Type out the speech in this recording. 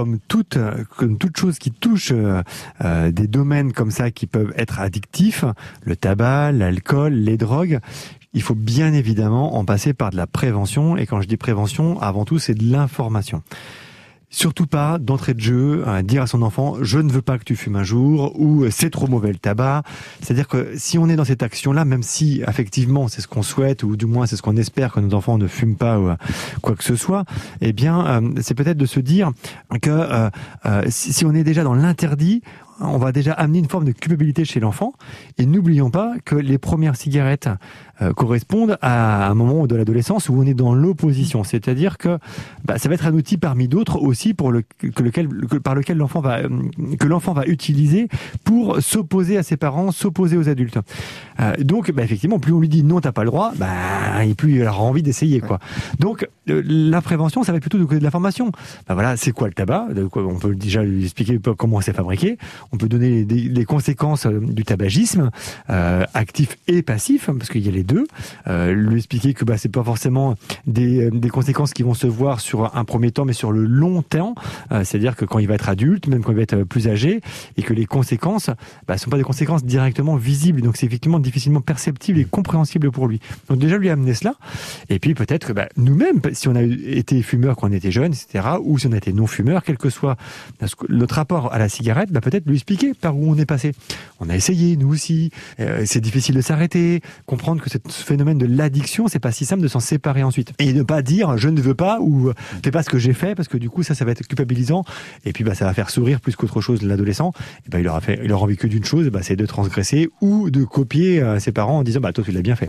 comme toute, comme toute chose qui touche des domaines comme ça qui peuvent être addictifs, le tabac, l'alcool, les drogues, il faut bien évidemment en passer par de la prévention. Et quand je dis prévention, avant tout, c'est de l'information. Surtout pas d'entrée de jeu, euh, dire à son enfant je ne veux pas que tu fumes un jour ou c'est trop mauvais le tabac. C'est-à-dire que si on est dans cette action-là, même si effectivement c'est ce qu'on souhaite ou du moins c'est ce qu'on espère que nos enfants ne fument pas ou euh, quoi que ce soit, eh bien euh, c'est peut-être de se dire que si on est déjà dans l'interdit, on va déjà amener une forme de culpabilité chez l'enfant. Et n'oublions pas que les premières cigarettes euh, correspondent à un moment de l'adolescence où on est dans l'opposition. C'est-à-dire que bah, ça va être un outil parmi d'autres aussi pour le, que lequel, par lequel l'enfant va, que l'enfant va utiliser pour s'opposer à ses parents, s'opposer aux adultes. Euh, donc, bah, effectivement, plus on lui dit non, t'as pas le droit, bah, et plus il aura envie d'essayer, quoi. Donc, euh, la prévention, ça va être plutôt du côté de la formation. Bah, voilà, c'est quoi le tabac? On peut déjà lui expliquer comment c'est fabriqué. On peut donner les, conséquences euh, du tabagisme, euh, actif et passif, hein, parce qu'il y a les deux. Euh, lui expliquer que bah, c'est pas forcément des, des, conséquences qui vont se voir sur un premier temps, mais sur le long terme. C'est-à-dire que quand il va être adulte, même quand il va être plus âgé, et que les conséquences ne bah, sont pas des conséquences directement visibles. Donc c'est effectivement difficilement perceptible et compréhensible pour lui. Donc déjà lui amener cela. Et puis peut-être que bah, nous-mêmes, si on a été fumeur quand on était jeune, etc., ou si on a été non-fumeur, quel que soit notre rapport à la cigarette, bah, peut-être lui expliquer par où on est passé. On a essayé, nous aussi. Euh, c'est difficile de s'arrêter. Comprendre que ce phénomène de l'addiction, c'est pas si simple de s'en séparer ensuite. Et ne pas dire je ne veux pas ou fais pas ce que j'ai fait parce que du coup ça, ça va être culpabilisant. Et puis bah ça va faire sourire plus qu'autre chose l'adolescent. Et bah il aura fait, il aura envie que d'une chose, bah, c'est de transgresser ou de copier euh, ses parents en disant bah toi tu l'as bien fait.